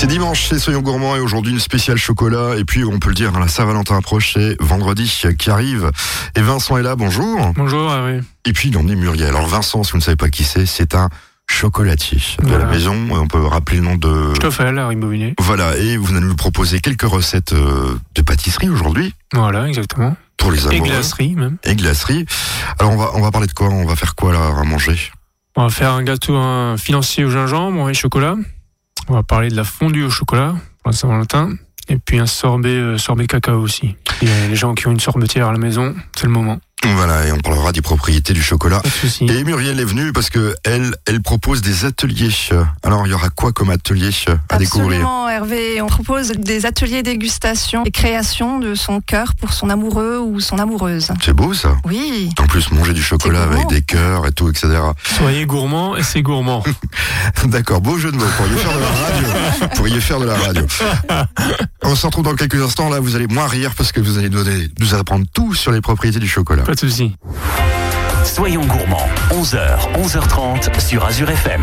C'est dimanche, c'est Soyons Gourmands et aujourd'hui une spéciale chocolat. Et puis, on peut le dire, hein, la Saint-Valentin approche, c'est vendredi qui arrive. Et Vincent est là, bonjour. Bonjour, ah oui. Et puis, il en est Muriel. Alors, Vincent, si vous ne savez pas qui c'est, c'est un chocolatier de Voilà. la maison. On peut rappeler le nom de... Stoffel, à Ribobinet. Voilà, et vous allez nous proposer quelques recettes euh, de pâtisserie aujourd'hui Voilà, exactement. pour les Et amoureux. glacerie, même. Et glacerie. Alors, on va, on va parler de quoi? On va faire quoi là à manger? On va faire un gâteau un financier au gingembre et chocolat. On va parler de la fondue au chocolat pour la Saint-Valentin. Et puis un sorbet, euh, sorbet cacao aussi. Les gens qui ont une sorbetière à la maison, c'est le moment. Voilà, et on parlera des propriétés du chocolat. Pas de souci. Et Muriel est venue parce que elle, elle propose des ateliers. Alors, il y aura quoi comme atelier à découvrir Absolument, Hervé. On propose des ateliers dégustation et création de son cœur pour son amoureux ou son amoureuse. C'est beau ça. Oui. En plus, manger du chocolat avec des cœurs et tout, etc. Soyez gourmand et c'est gourmand. D'accord, beau jeu de mots. Vous pourriez faire de la radio. Vous pourriez faire de la radio. On se retrouve dans quelques instants. Là, vous allez moins rire parce que vous allez donner, nous apprendre tout sur les propriétés du chocolat. Pas de souci. Soyons gourmands, 11h, 11h30 sur Azure FM.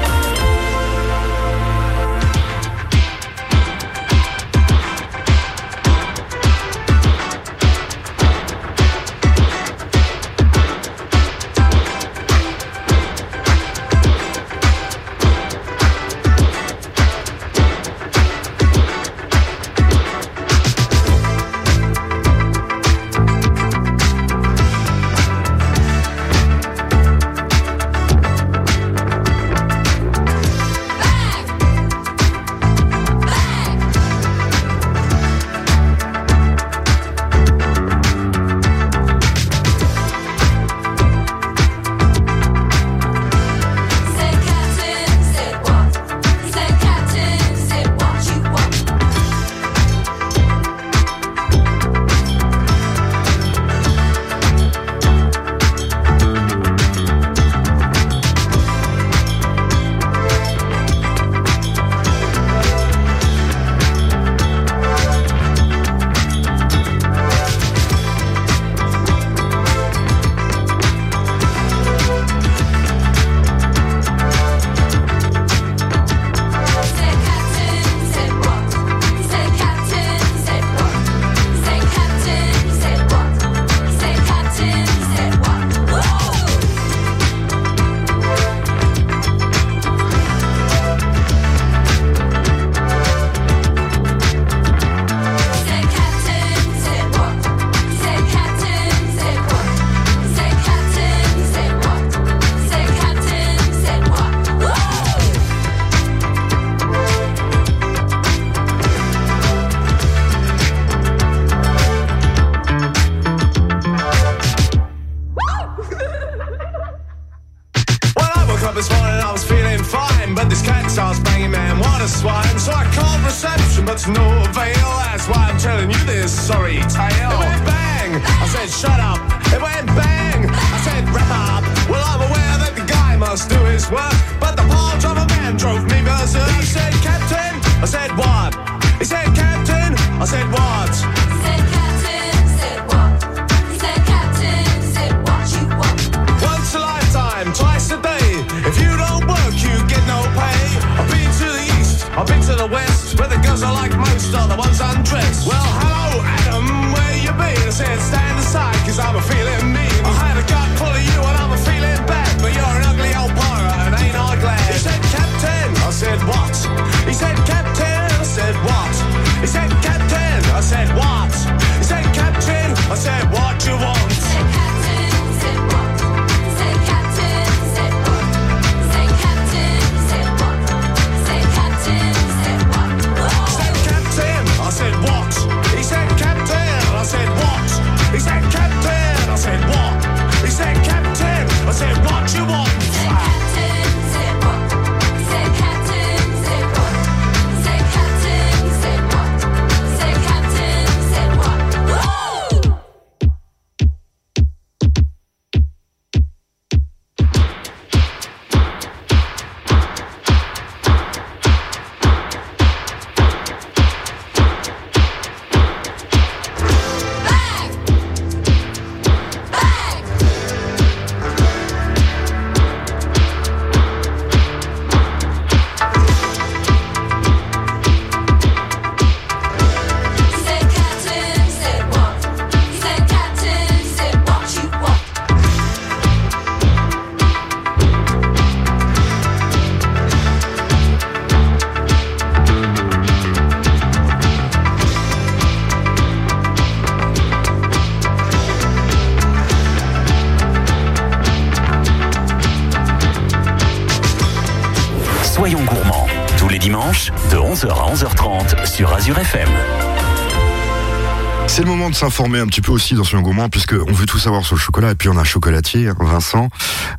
S'informer un petit peu aussi dans ce gourmand, puisque on veut tout savoir sur le chocolat, et puis on a un chocolatier, hein, Vincent.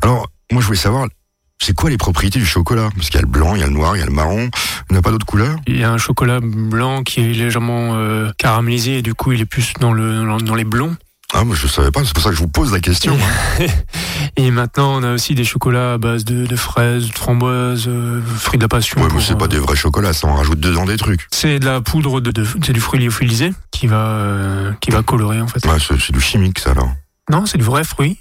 Alors, moi je voulais savoir, c'est quoi les propriétés du chocolat? Parce qu'il y a le blanc, il y a le noir, il y a le marron, il n'y a pas d'autres couleurs Il y a un chocolat blanc qui est légèrement euh, caramélisé et du coup il est plus dans, le, dans- dans les blonds. Ah, moi je savais pas, c'est pour ça que je vous pose la question. hein. Et maintenant on a aussi des chocolats à base de, de fraises, de framboises, euh, fruits de la passion. Ouais, mais c'est pas euh, des vrais chocolats, ça on rajoute dedans des trucs. C'est de la poudre de, de- c'est du fruit lyophilisé qui va euh, qui va colorer en fait. Ouais, c'est du chimique ça alors. Non, c'est du vrai fruit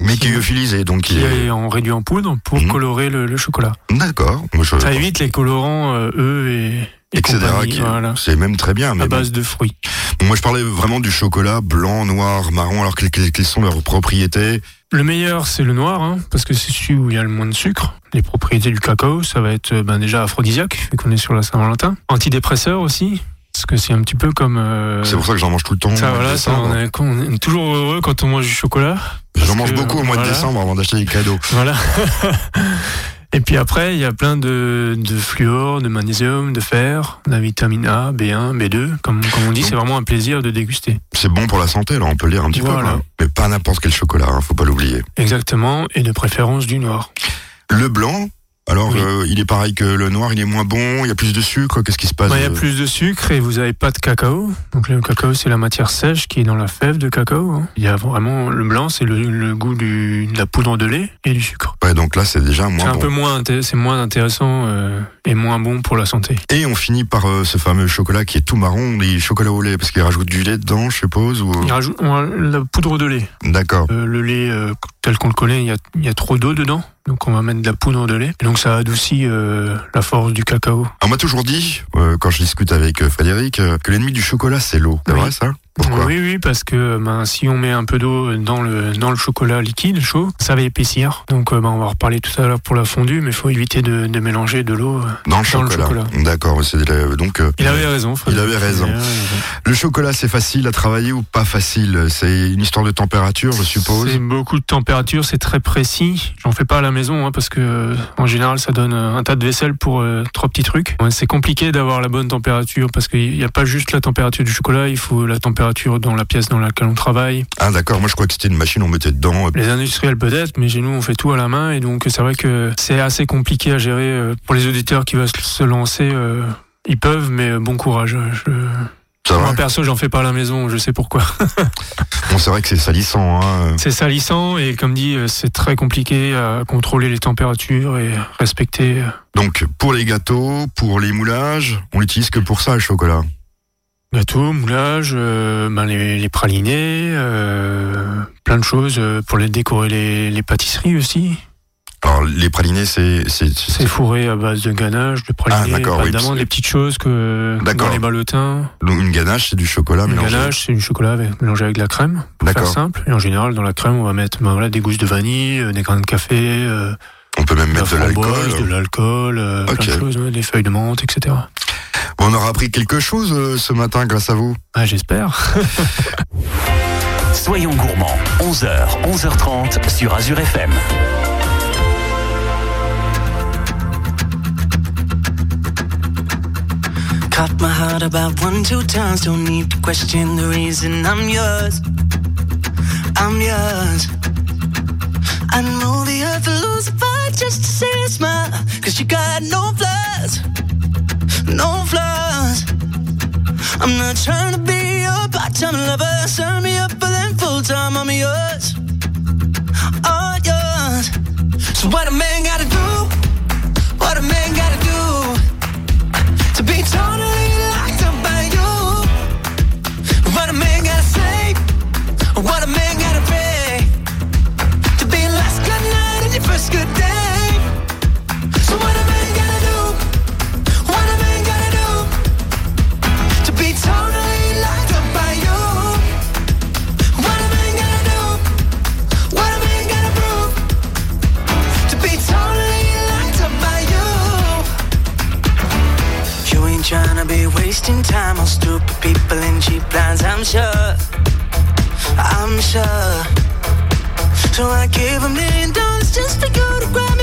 Mais qui est lyophilisé, donc il qui est... est en réduit en poudre pour Mhm. colorer le, le chocolat. D'accord. Ça évite les colorants euh, eux et, et etc. voilà, C'est même très bien. Mais à bon. base de fruits. Moi, je parlais vraiment du chocolat blanc, noir, marron. Alors, quelles, sont leurs propriétés? Le meilleur, c'est le noir, hein, parce que c'est celui où il y a le moins de sucre. Les propriétés du cacao, ça va être euh, ben, déjà aphrodisiaque, vu qu'on est sur la Saint-Valentin. Antidépresseur aussi, parce que c'est un petit peu comme... euh, C'est pour ça que j'en mange tout le temps. ça, voilà, ça, on, est, on est toujours heureux quand on mange du chocolat. J'en mange beaucoup au mois de décembre avant d'acheter des cadeaux. Voilà. Et puis après, il y a plein de, de fluor, de magnésium, de fer, de la vitamine A, B1, B2. Comme, comme on dit, c'est vraiment un plaisir de déguster. C'est bon pour la santé, là, on peut lire un petit Voilà. peu. Mais pas n'importe quel chocolat, hein, faut pas l'oublier. Exactement, et de préférence du noir. Le blanc, alors Oui. euh, il est pareil que le noir, il est moins bon, il y a plus de sucre, qu'est-ce qui se passe Bah, Il y a euh, plus de sucre et vous n'avez pas de cacao. Donc le cacao, c'est la matière sèche qui est dans la fève de cacao. hein. Il y a vraiment le blanc, c'est le, le goût du, de la poudre de lait et du sucre. Ouais, donc là, c'est déjà C'est moins un bon. peu moins, c'est moins intéressant euh, et moins bon pour la santé. Et on finit par euh, ce fameux chocolat qui est tout marron, des chocolats au lait, parce qu'il rajoute du lait dedans, je suppose, ou... Il rajoute on la poudre de lait. D'accord. Le lait tel qu'on le connaît, il y a, il y a trop d'eau dedans. Donc on va mettre de la poudre de lait. Et donc ça adoucit euh, la force du cacao. On m'a toujours dit, euh, quand je discute avec euh, Frédéric, que l'ennemi du chocolat, c'est l'eau. C'est Oui. vrai, ça? Pourquoi Oui, oui, parce que ben, si on met un peu d'eau dans le, dans le chocolat liquide chaud, ça va épaissir. Donc euh, ben, on va en reparler tout à l'heure pour la fondue, mais il faut éviter de, de mélanger de l'eau. euh. Dans le Dans le chocolat. chocolat. D'accord, donc euh, Il avait raison, Fred. Il avait raison. le chocolat, c'est facile à travailler ou pas facile? C'est une histoire de température, je suppose? C'est beaucoup de température, c'est très précis. J'en fais pas à la maison hein, parce que euh, en général ça donne euh, un tas de vaisselle pour euh, trois petits trucs. C'est compliqué d'avoir la bonne température parce qu'il n'y a pas juste la température du chocolat, il faut la température température dans la pièce dans laquelle on travaille. Ah d'accord, moi je crois que c'était une machine, on mettait dedans. Les industriels peut-être, mais chez nous on fait tout à la main et donc c'est vrai que c'est assez compliqué à gérer euh, pour les auditeurs qui veulent se lancer. euh, ils peuvent, mais euh, bon courage. Je... Moi perso, j'en fais pas à la maison, je sais pourquoi. Bon, c'est vrai que c'est salissant. Hein. c'est salissant et comme dit, euh, c'est très compliqué à contrôler les températures et respecter. euh, Donc pour les gâteaux, pour les moulages, on l'utilise que pour ça le chocolat. Gâteaux, moulage, euh, ben les, les pralinés, euh, plein de choses euh, pour les décorer les, les pâtisseries aussi. Alors les pralinés, c'est c'est C'est fourré à base de ganache, de Ah, pralinés, oui, d'amande, parce- des petites choses que dans les ballotins. donc une ganache, c'est du chocolat Une mélangé. ganache, c'est du chocolat avec, mélangé avec de la crème, pour faire D'accord. simple. Et en général, dans la crème, on va mettre ben, voilà, des gousses de vanille, euh, des grains de café, euh, On peut même de mettre de l'alcool. de l'alcool, euh, plein de choses, ouais, des feuilles de menthe, etc. Bon, on aura appris quelque chose euh, ce matin grâce à vous. Ah, j'espère. Soyons gourmands, 11h, 11h30 sur Azure FM. Caught my heart about one, two times. Don't need to question the reason I'm yours. I'm yours. I know the earth will lose a fight just to see a smile. Cause you got no flaws. No flaws. I'm not trying to be your part-time lover. Sign me up for them full-time. I'm yours. All yours. So what a man gotta do? What a man tryna be wasting time on stupid people and cheap lines, I'm sure. I'm sure. So I gave a million dollars just for you to grab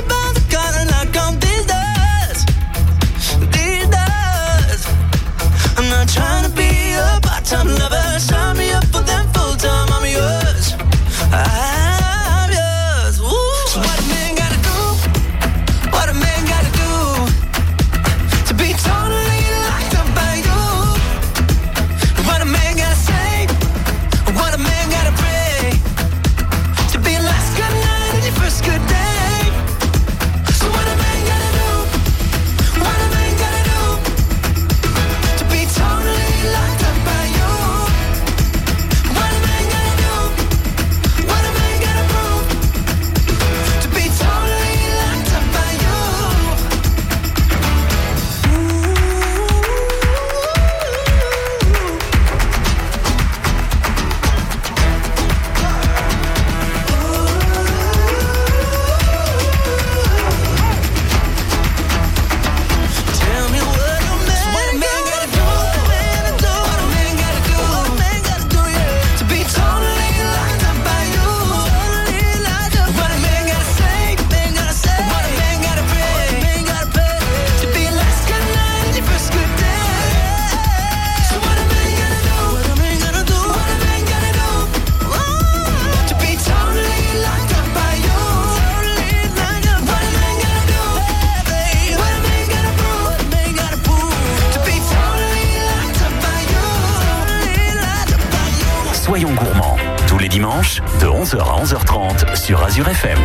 à 11h30 sur Azure FM.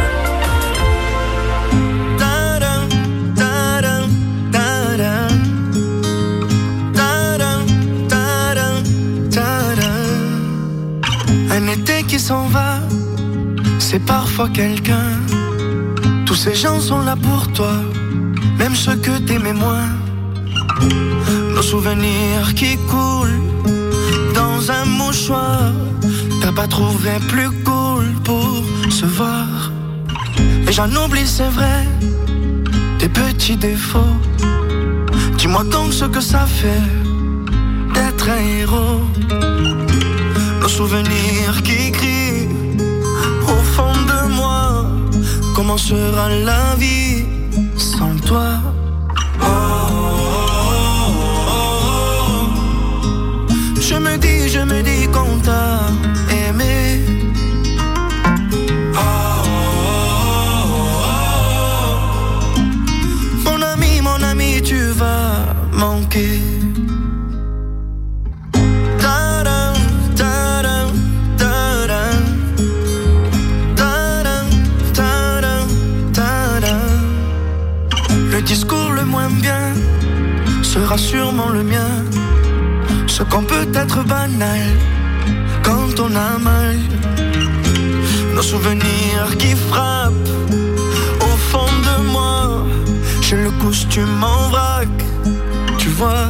Un été qui s'en va, c'est parfois quelqu'un. Tous ces gens sont là pour toi, même ceux que t'aimais moins. Nos souvenirs qui coulent dans un mouchoir. T'as pas trouvé plus pour se voir. Et j'en oublie, c'est vrai, tes petits défauts. Dis-moi donc ce que ça fait d'être un héros. Nos souvenirs qui crient au fond de moi. Comment sera la vie sans toi? Je me dis, je me dis manqué. Qu'on peut être banal quand on a mal. Nos souvenirs qui frappent au fond de moi. J'ai le costume en vrac, tu vois.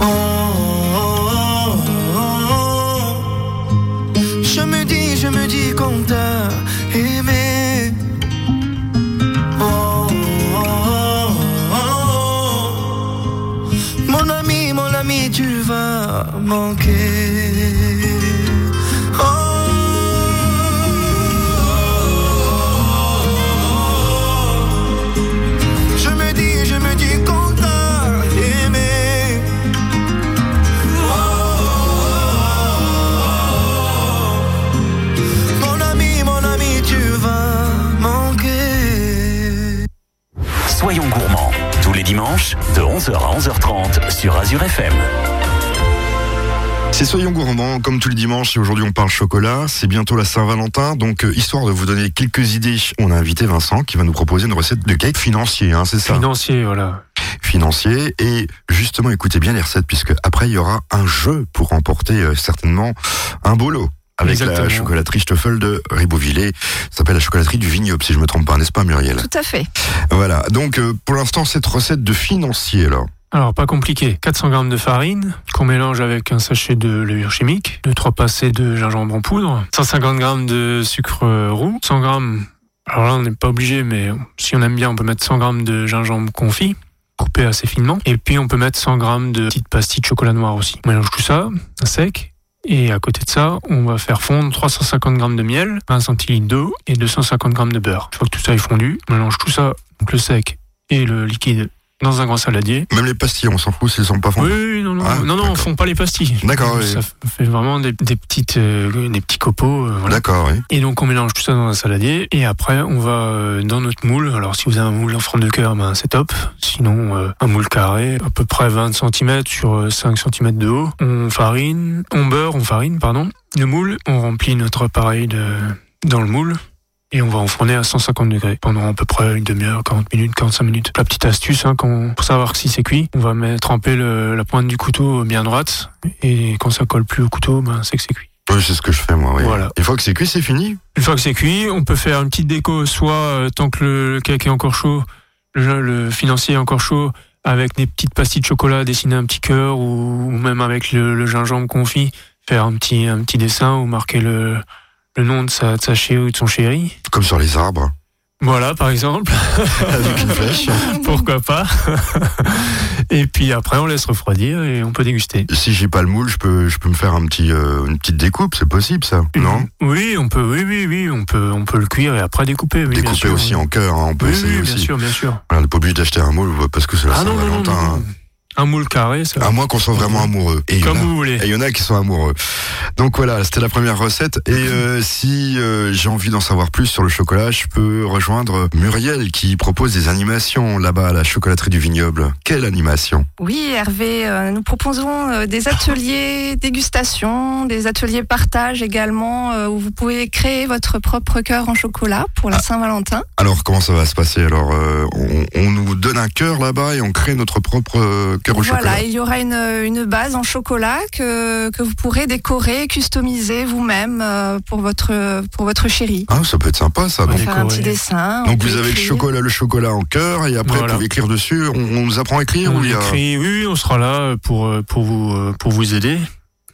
Oh. Je me dis, je me dis qu'on t'a aimé. Mon ami, mon ami, tu vas manquer. De 11h à 11h30 sur Azure FM. C'est Soyons gourmands, comme tous les dimanches, et aujourd'hui on parle chocolat. C'est bientôt la Saint-Valentin, donc euh, histoire de vous donner quelques idées, on a invité Vincent qui va nous proposer une recette de cake financier, hein, c'est ça? Financier, voilà. Financier. Et justement, écoutez bien les recettes, puisque après il y aura un jeu pour remporter euh, certainement un beau lot. Avec la Exactement. chocolaterie Stoffel de Ribeauvillé. Ça s'appelle la chocolaterie du Vignoble, si je me trompe pas, n'est-ce pas Muriel Tout à fait. Voilà. Donc, euh, pour l'instant, cette recette de financier, alors. Alors, pas compliqué. 400 grammes de farine qu'on mélange avec un sachet de levure chimique, 2-3 passés de gingembre en poudre, 150 grammes de sucre roux, 100 grammes. Alors là, on n'est pas obligé, mais si on aime bien, on peut mettre 100 grammes de gingembre confit, coupé assez finement. Et puis, on peut mettre 100 grammes de petites pastilles de chocolat noir aussi. On mélange tout ça à sec. Et à côté de ça, on va faire fondre 350 grammes de miel, 20 centilitres d'eau et 250 grammes de beurre. Une fois que tout ça est fondu, on mélange tout ça, donc le sec et le liquide, dans un grand saladier. Même les pastilles, on s'en fout s'ils sont pas fondus. Oui, oui, non, non, Ah, non, non, on fond pas les pastilles. D'accord, oui. Ça fait vraiment des, des petites, euh, des petits copeaux. euh, voilà. D'accord, oui. Et donc on mélange tout ça dans un saladier et après on va euh, dans notre moule. Alors si vous avez un moule en forme de cœur, ben c'est top. Sinon euh, un moule carré, à peu près 20 cm sur euh, 5 cm de haut. On farine, on beurre, on farine, pardon. Le moule, on remplit notre appareil de, dans le moule. Et on va enfourner à 150 degrés pendant à peu près une demi-heure, 40 minutes, 45 minutes. La petite astuce, hein, quand, pour savoir si c'est cuit, on va mettre tremper le- la pointe du couteau bien droite. Et quand ça colle plus au couteau, ben, c'est que c'est cuit. Oui, c'est ce que je fais, moi, oui. Voilà. Une fois que c'est cuit, c'est fini. Une fois que c'est cuit, on peut faire une petite déco, soit euh, tant que le, le cake est encore chaud, le, le financier est encore chaud, avec des petites pastilles de chocolat, dessiner un petit cœur, ou, ou même avec le, le gingembre confit, faire un petit, un petit dessin ou marquer le, le nom de sa, de sa chérie ou de son chéri. Comme sur les arbres. Voilà, par exemple. Avec une flèche. Pourquoi pas Et puis après, on laisse refroidir et on peut déguster. Si j'ai pas le moule, je peux, je peux me faire un petit, euh, une petite découpe, c'est possible, ça. Non? Oui, on peut, oui, oui, oui, on peut, on peut le cuire et après découper. Oui, bien Découper sûr. aussi en cœur, hein, on peut Oui, essayer oui, aussi. bien sûr, bien sûr. On n'est pas obligé d'acheter un moule parce que c'est la Ah non, non. Un moule carré, ça. À moins qu'on soit vraiment amoureux. Et il y en Comme a- vous voulez. Et il y en a qui sont amoureux. Donc voilà, c'était la première recette. Et euh, si euh, j'ai envie d'en savoir plus sur le chocolat, je peux rejoindre Muriel qui propose des animations là-bas à la chocolaterie du vignoble. Quelle animation Oui, Hervé, euh, nous proposons euh, des ateliers dégustation, des ateliers partage également, euh, où vous pouvez créer votre propre cœur en chocolat pour la Saint-Valentin. Alors comment ça va se passer? Alors euh, on, on nous donne un cœur là-bas et on crée notre propre euh, cœur au chocolat. Voilà, il y aura une, une base en chocolat que, que vous pourrez décorer, customiser vous-même euh, pour votre pour votre chéri. Ah, ça peut être sympa ça. Ouais, Donc, Faire un petit dessin. on donc vous avez le chocolat, le chocolat en cœur et après Voilà. vous pouvez écrire dessus. On, on nous apprend à écrire On ou il y a... écrit, oui, on sera là pour, euh, pour, vous, euh, pour vous aider.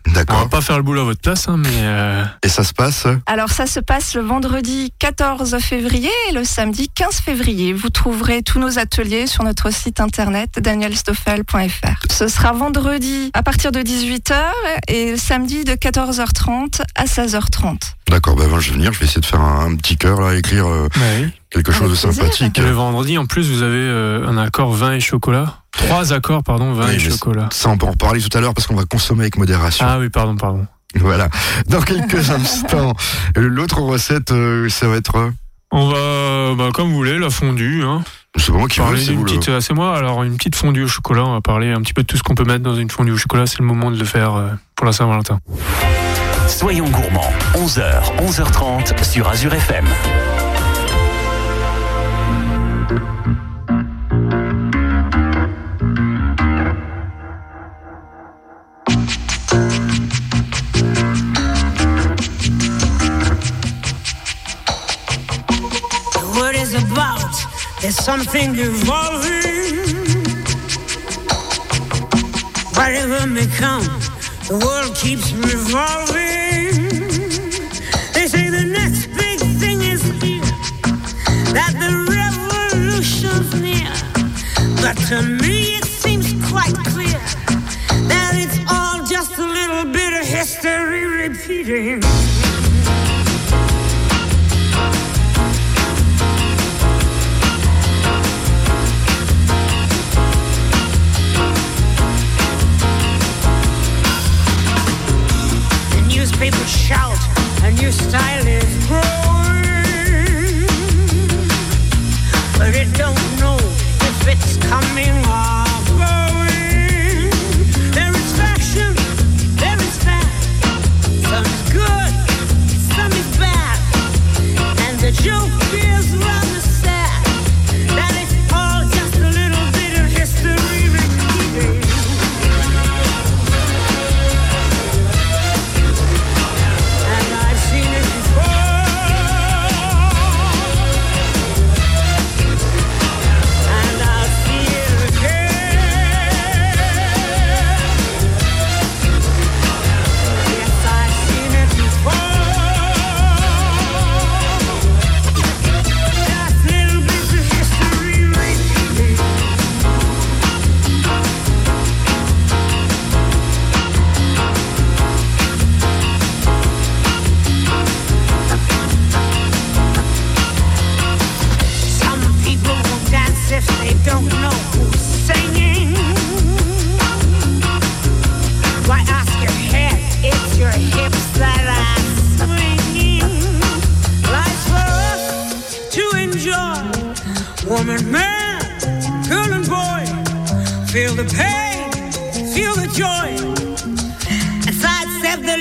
On va D'accord. pas faire le boulot à votre place, hein, mais euh, Et ça se passe Alors ça se passe le vendredi 14 février et le samedi 15 février. Vous trouverez tous nos ateliers sur notre site internet danielstoffel.fr. Ce sera vendredi à partir de 18h et samedi de 14h30 à 16h30. D'accord, bah, je vais venir, je vais essayer de faire un, un petit cœur là, écrire euh, ouais. Quelque chose de sympathique. Le vendredi, en plus, vous avez euh, un accord vin et chocolat? Trois accords, pardon, vin Oui, et chocolat. Ça, on peut en reparler tout à l'heure parce qu'on va consommer avec modération. Ah oui, pardon, pardon. Voilà. Dans quelques instants, l'autre recette, euh, ça va être. euh, On va, bah, comme vous voulez, la fondue. Hein. C'est moi qui veux, Parler c'est moi. Alors une petite fondue au chocolat. On va parler un petit peu de tout ce qu'on peut mettre dans une fondue au chocolat. C'est le moment de le faire euh, pour la Saint-Valentin. Soyons gourmands, 11h, 11h30 sur Azure FM. There's something evolving. Whatever may come, the world keeps revolving. They say the next big thing is here, that the. But to me it seems quite clear that it's all just a little bit of history repeating.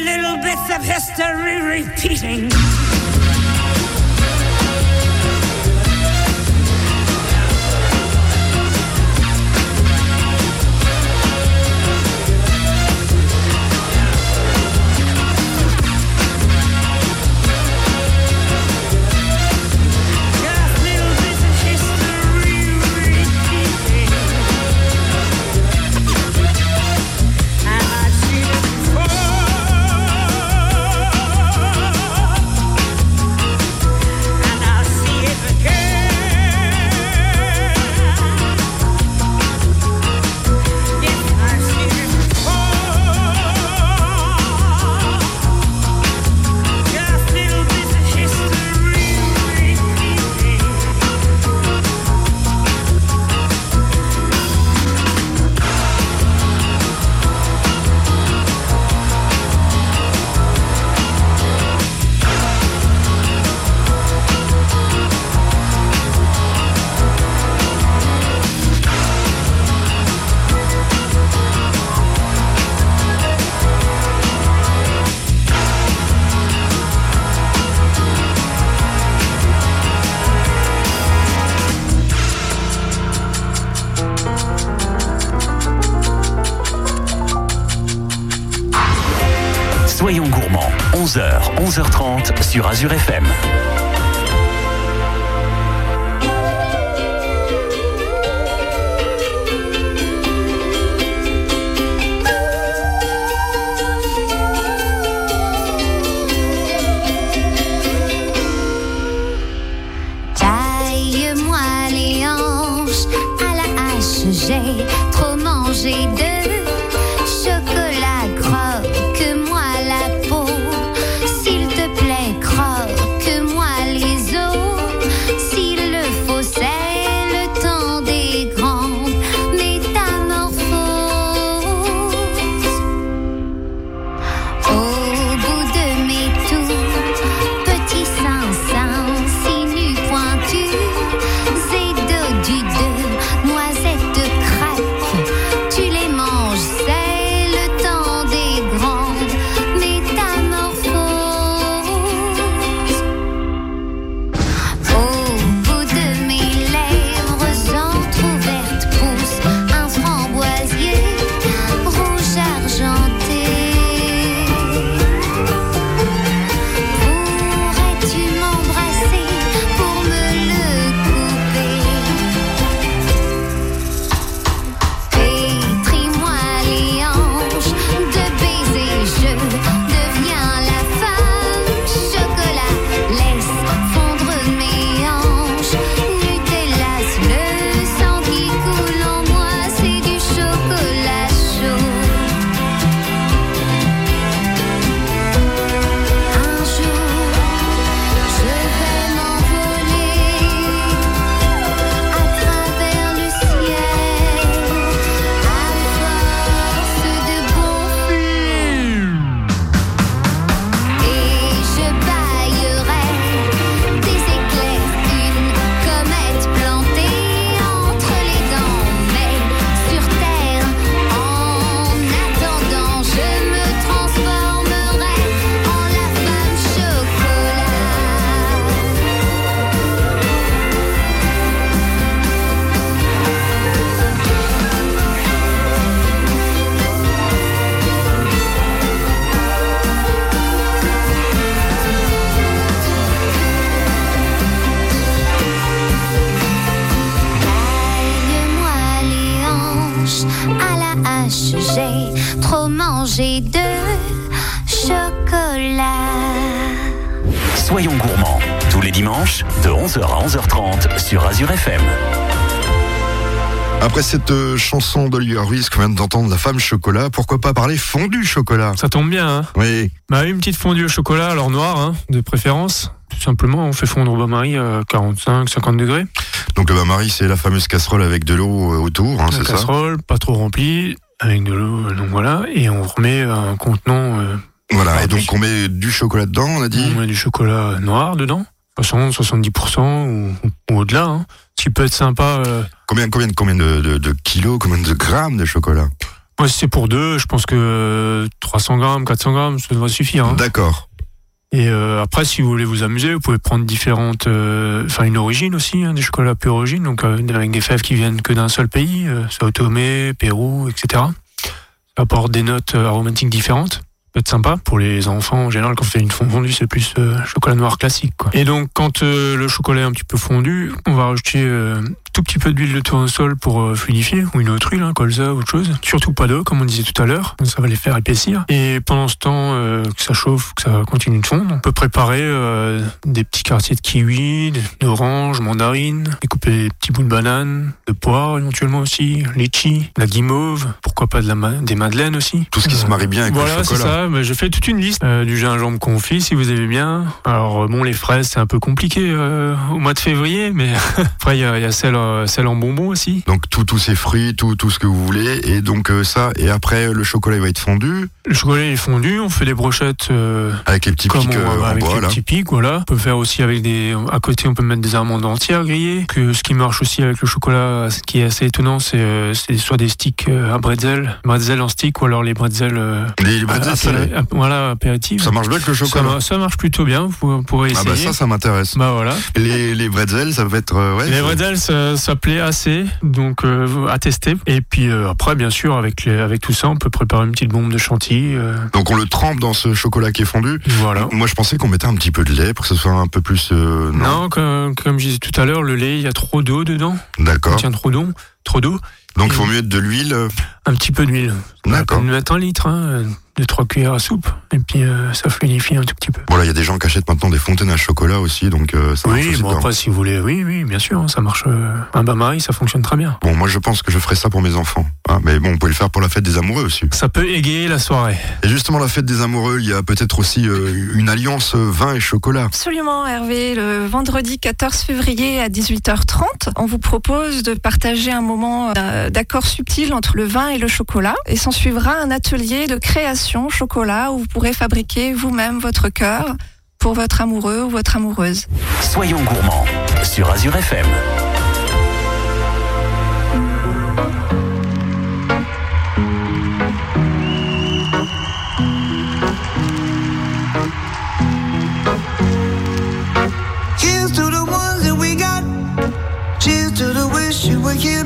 Little bits of history repeating. Azure FM. Cette euh, chanson d'Oliver Ruiz qu'on vient d'entendre, La femme chocolat, pourquoi pas parler fondu chocolat? Ça tombe bien, hein Oui, Bah, une petite fondue au chocolat, alors noir, hein, de préférence. Tout simplement, on fait fondre au bain-marie à 45, 50 degrés. donc le bain-marie, c'est la fameuse casserole avec de l'eau euh, autour, hein, c'est ça? casserole, pas trop remplie, avec de l'eau, euh, donc voilà. Et on remet un contenant, euh, Voilà, et donc on met du chocolat dedans, on a dit? On met du chocolat noir dedans. 60, 70% ou, ou au-delà. Hein. Ce qui peut être sympa. Euh, Combien, combien, combien de, de- de kilos, combien de grammes de chocolat moi, si c'est pour deux, je pense que euh, 300 grammes, 400 grammes, ça devrait suffire. Hein. D'accord. Et euh, après, si vous voulez vous amuser, vous pouvez prendre différentes, euh, enfin une origine aussi, hein, des chocolats peu origine, donc euh, avec des fèves qui viennent que d'un seul pays, euh, Sao Tomé, Pérou, etc. Ça apporte des notes euh, aromatiques différentes. Ça peut être sympa pour les enfants en général quand vous faites une fondue c'est plus euh, chocolat noir classique quoi. et donc quand euh, le chocolat est un petit peu fondu on va rajouter euh, tout petit peu d'huile de tournesol pour euh, fluidifier ou une autre huile hein, colza autre chose surtout pas d'eau comme on disait tout à l'heure ça va les faire épaissir et pendant ce temps euh, que ça chauffe que ça continue de fondre on peut préparer euh, des petits quartiers de kiwi d'orange mandarine découper des petits bouts de banane de poire éventuellement aussi litchi la guimauve pourquoi pas de la ma- des madeleines aussi Tout ce qui se marie bien avec voilà, le c'est chocolat. ça. Mais je fais toute une liste du gingembre confit, si vous aimez bien. Alors bon, les fraises, c'est un peu compliqué au mois de février, mais après il y y a celle, euh, celle en bonbons aussi. Donc tout- tous ces fruits, tout, tout ce que vous voulez, et donc euh, ça, et après le chocolat il va être fondu Le chocolat est fondu, on fait des brochettes euh, avec les petits pics on, euh, avec bois les là. petits pics, voilà. On peut faire aussi avec des, à côté, on peut mettre des amandes entières grillées. Que ce qui marche aussi avec le chocolat, ce qui est assez étonnant, c'est euh, soit des sticks euh, à bretzel, bretzel en stick, ou alors les bretzels, euh, Les bretzels, à- c'est- à- à- voilà, apéritifs. ça marche bien avec le chocolat. ça marche plutôt bien, vous pourrez Ah essayer. bah ça, ça m'intéresse. Bah voilà. Les, les bretzels, ça va être euh, ouais. Les bretzels, ça, ça s'appelait AC, donc euh, à tester. Et puis euh, après, bien sûr, avec, les, avec tout ça, on peut préparer une petite bombe de chantilly. euh, Donc on le trempe dans ce chocolat qui est fondu. voilà. Moi je pensais qu'on mettait un petit peu de lait pour que ce soit un peu plus... euh, Non, comme, comme je disais tout à l'heure, le lait, il y a trop d'eau dedans. Il D'accord. tient trop d'eau. Trop d'eau. Donc il faut mieux mettre de l'huile. Un petit peu d'huile. D'accord. On mettre un litre, hein, de trois cuillères à soupe. Et puis euh, ça fluidifie un tout petit peu. Voilà, il y a des gens qui achètent maintenant des fontaines à chocolat aussi, donc euh, ça marche Oui, aussi bon après si vous voulez, oui, oui, bien sûr, hein, ça marche. euh, un bain-marie, ça fonctionne très bien. Bon, moi je pense que je ferai ça pour mes enfants. hein, mais bon, on peut le faire pour la fête des amoureux aussi. Ça peut égayer la soirée. Et justement, la fête des amoureux, il y a peut-être aussi euh, une alliance euh, vin et chocolat. Absolument, Hervé. Le vendredi 14 février à 18h30, on vous propose de partager un moment d'accord subtil entre le vin et le chocolat. Et s'en suivra un atelier de création chocolat où vous pourrez fabriquer vous-même votre cœur pour votre amoureux ou votre amoureuse. Soyons gourmands sur Azure FM.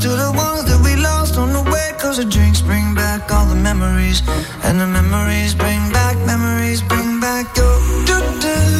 To the ones that we lost on the way. Cause the drinks bring back all the memories. And the memories bring back, memories bring back your.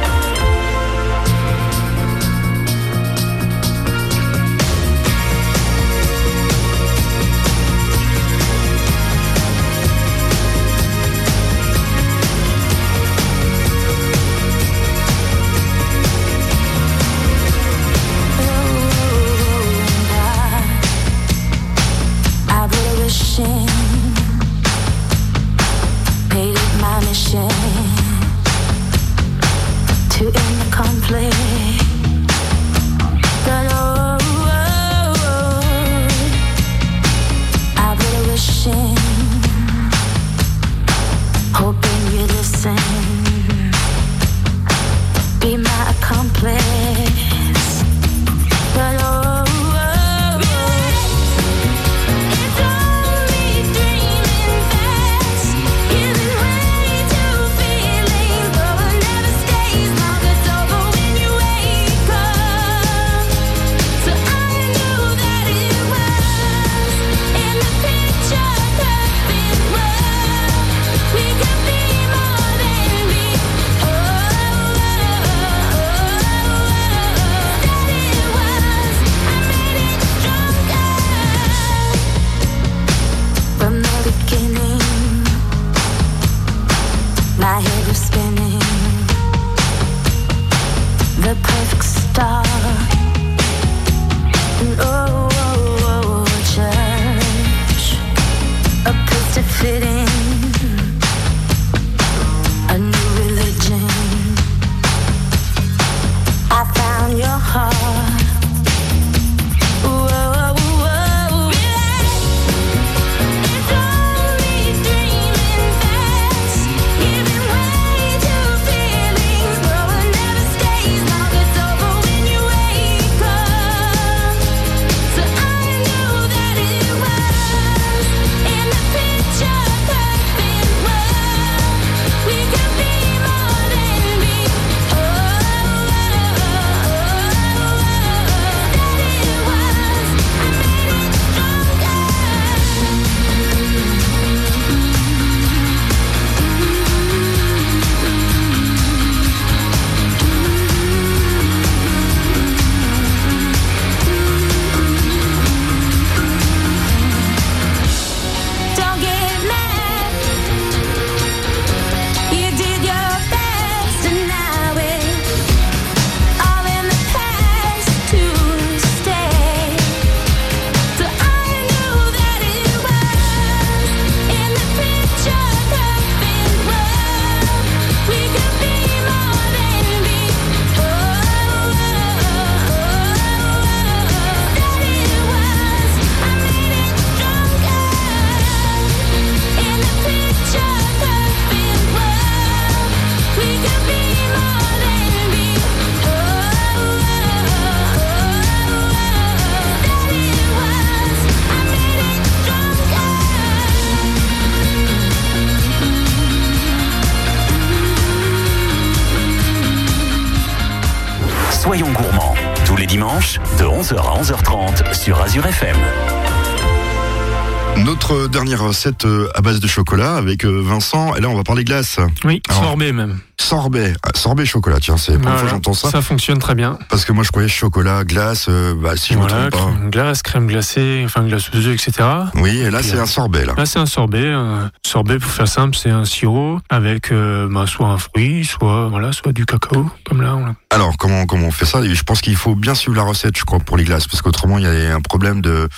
The 11h à 11h30 sur Azure FM. Notre dernière recette euh, à base de chocolat avec euh, Vincent. Et là, on va parler glace. Oui, Alors, sorbet même. Sorbet. Ah, Sorbet chocolat, tiens, c'est la première fois que Voilà. j'entends ça. Ça fonctionne très bien. Parce que moi, je croyais chocolat, glace, euh, bah, si je me Voilà, trompe pas. crème glace, crème glacée, enfin glace aux œufs, etc. Oui, et là, c'est un sorbet, là. Là, c'est un sorbet. Sorbet, pour faire simple, c'est un sirop avec euh, bah, soit un fruit, soit voilà, soit du cacao, comme là. On... Alors, comment, comment on fait ça? Je pense qu'il faut bien suivre la recette, je crois, pour les glaces. Parce qu'autrement, il y a un problème de.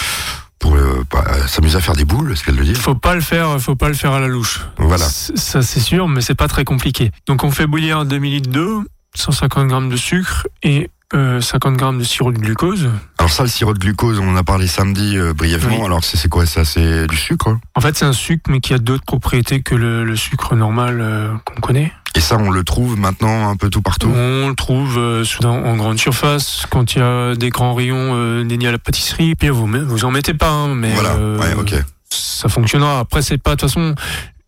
Pour euh, bah, s'amuser à faire des boules, est-ce qu'elle le dit Faut pas le faire, faut pas le faire à la louche. Voilà. C- Ça, c'est sûr, mais c'est pas très compliqué. Donc, on fait bouillir 2 ml d'eau, 150 g de sucre et euh, 50 g de sirop de glucose. Alors ça, le sirop de glucose, on en a parlé samedi euh, brièvement. Oui. Alors c'est c'est quoi? Ça C'est du sucre hein? En fait, c'est un sucre, mais qui a d'autres propriétés que le, le sucre normal euh, qu'on connaît. Et ça, on le trouve maintenant un peu tout partout. On le trouve euh, en grande surface, quand il y a des grands rayons euh, dédiés à la pâtisserie. Puis vous, vous en mettez pas, hein, mais Voilà, euh, ouais, ok. ça fonctionnera. Après, c'est pas de toute façon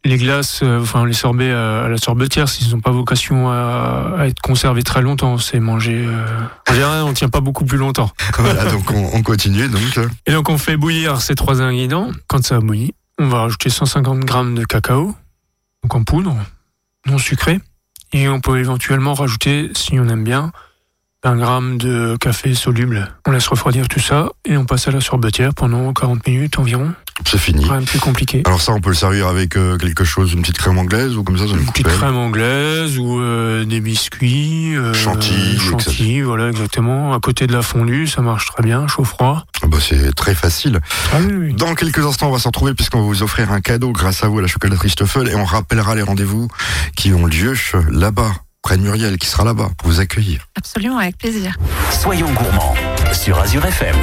les glaces, euh, enfin les sorbets à, à la sorbetière, s'ils n'ont pas vocation à, à être conservés très longtemps, c'est manger. Euh... En général, on tient pas beaucoup plus longtemps. voilà, donc on, on continue. Donc euh, Et donc on fait bouillir ces trois ingrédients. Quand ça a bouilli, on va rajouter 150 grammes de cacao, donc en poudre, non sucré. Et on peut éventuellement rajouter, si on aime bien, un gramme de café soluble. On laisse refroidir tout ça et on passe à la sorbetière pendant 40 minutes environ. C'est fini. Rien de plus compliqué. Alors ça, on peut le servir avec euh, quelque chose, une petite crème anglaise ou comme ça, ça Une une petite crème anglaise ou euh, des biscuits. Euh, Chantilly, Chantilly, voilà, exactement. À côté de la fondue, ça marche très bien, chaud-froid. Ah bah, c'est très facile. Ah oui, oui. Dans quelques instants, on va s'en retrouver puisqu'on va vous offrir un cadeau grâce à vous à la chocolaterie Stoffel et on rappellera les rendez-vous qui ont lieu là-bas, près de Muriel, qui sera là-bas pour vous accueillir. Absolument, avec plaisir. Soyons gourmands sur Azure FM.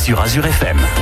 Sur Azure FM.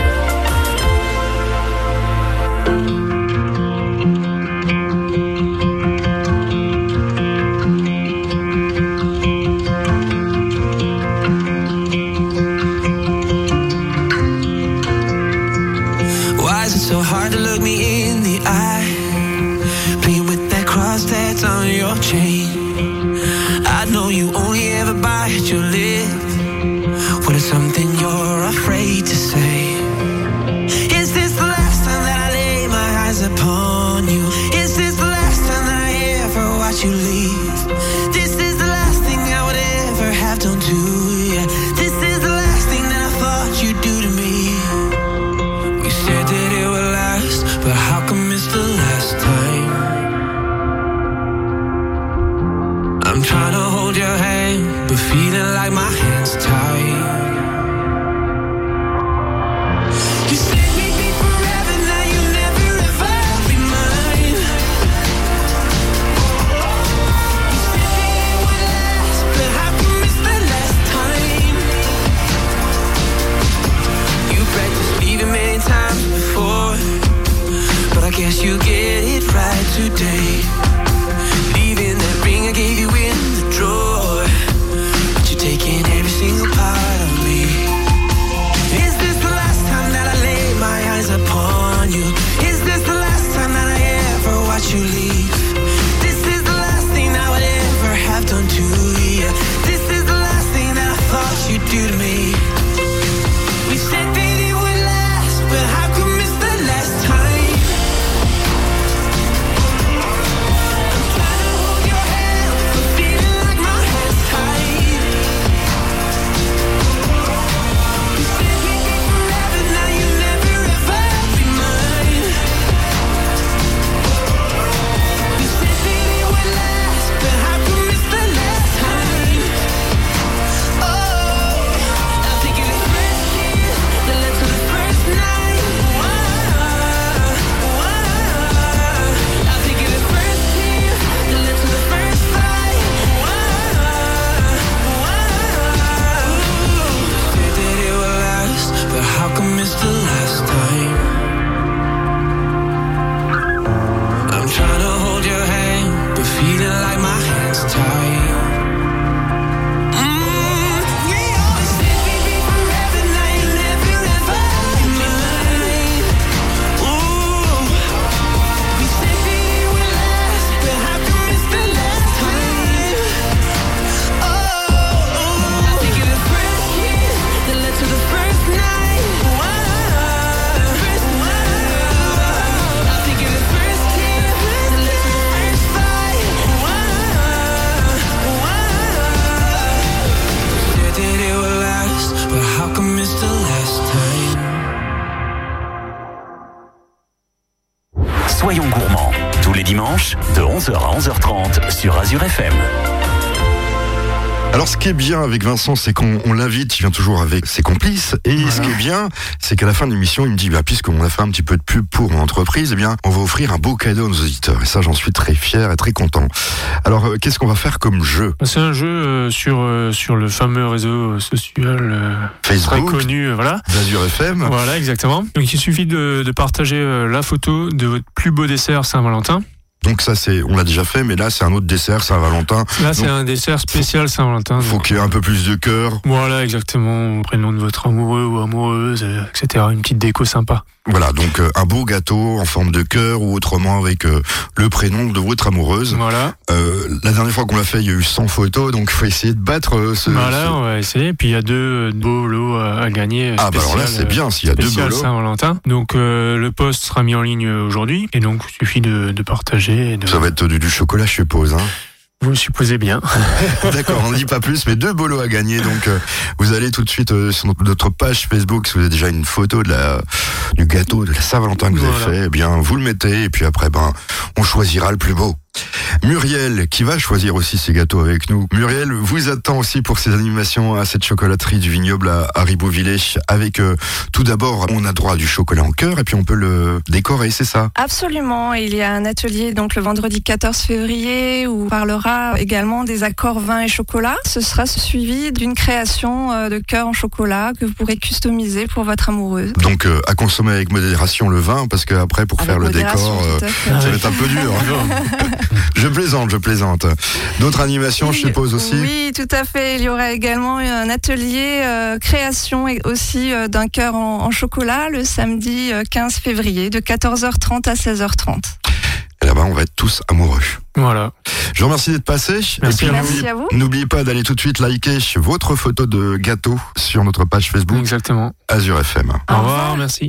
Qui est bien avec Vincent, c'est qu'on on l'invite, il vient toujours avec ses complices. Et ce qui est bien, c'est qu'à la fin de l'émission, il me dit, bah, puisqu'on a fait un petit peu de pub pour mon entreprise, eh bien, on va offrir un beau cadeau à nos auditeurs. Et ça, j'en suis très fier et très content. Alors, euh, qu'est-ce qu'on va faire comme jeu? C'est un jeu euh, sur, euh, sur le fameux réseau social euh, très Facebook, connu, euh, voilà. d'Azur FM. Voilà, exactement. Donc il suffit de, de partager la photo de votre plus beau dessert Saint-Valentin. Donc ça, c'est, on l'a déjà fait, mais là, c'est un autre dessert, Saint-Valentin. Là, c'est un dessert spécial Saint-Valentin. Faut qu'il y ait un peu plus de cœur. Voilà, exactement. Prénom de votre amoureux ou amoureuse, euh, etc. Une petite déco sympa. Voilà, donc euh, un beau gâteau en forme de cœur ou autrement avec euh, le prénom de votre amoureuse. Voilà. Euh, la dernière fois qu'on l'a fait, il y a eu 100 photos, donc il faut essayer de battre euh, ce... Voilà, ce- on va essayer. Puis il y a deux euh, beaux lots à, gagner. euh, Ah bah alors là, c'est bien, s'il y a deux beaux lots. Saint-Valentin. Donc euh, le post sera mis en ligne aujourd'hui. Et donc il suffit de, de partager. Et de... Ça va être du, du chocolat, je suppose. Hein. Vous le supposez bien. D'accord, on ne dit pas plus, mais deux bolos à gagner. Donc, euh, vous allez tout de suite euh, sur notre- page Facebook, si vous avez déjà une photo de la, du gâteau de la Saint-Valentin que vous Voilà. avez fait, eh bien, vous le mettez, et puis après, ben, on choisira le plus beau. Muriel, qui va choisir aussi ses gâteaux avec nous. Muriel vous attend aussi pour ses animations à cette chocolaterie du vignoble à, à Ribeauvillé. Avec euh, tout d'abord, on a droit à du chocolat en cœur et puis on peut le décorer, c'est ça? Absolument, il y a un atelier donc le vendredi 14 février où on parlera également des accords vin et chocolat. Ce sera suivi d'une création euh, de cœur en chocolat que vous pourrez customiser pour votre amoureuse. Donc euh, à consommer avec modération le vin parce qu'après pour Avec faire le décor, euh, ça va être un peu dur. je plaisante, je plaisante. D'autres animations, je suppose aussi. Oui, tout à fait. Il y aura également un atelier euh, création et aussi euh, d'un cœur en, en chocolat le samedi euh, 15 février de 14h30 à 16h30. Et là-bas, on va être tous amoureux. Voilà. Je vous remercie d'être passé. Merci Merci à vous. N'oubliez pas d'aller tout de suite liker votre photo de gâteau sur notre page Facebook Exactement. Azure FM. Au revoir, merci.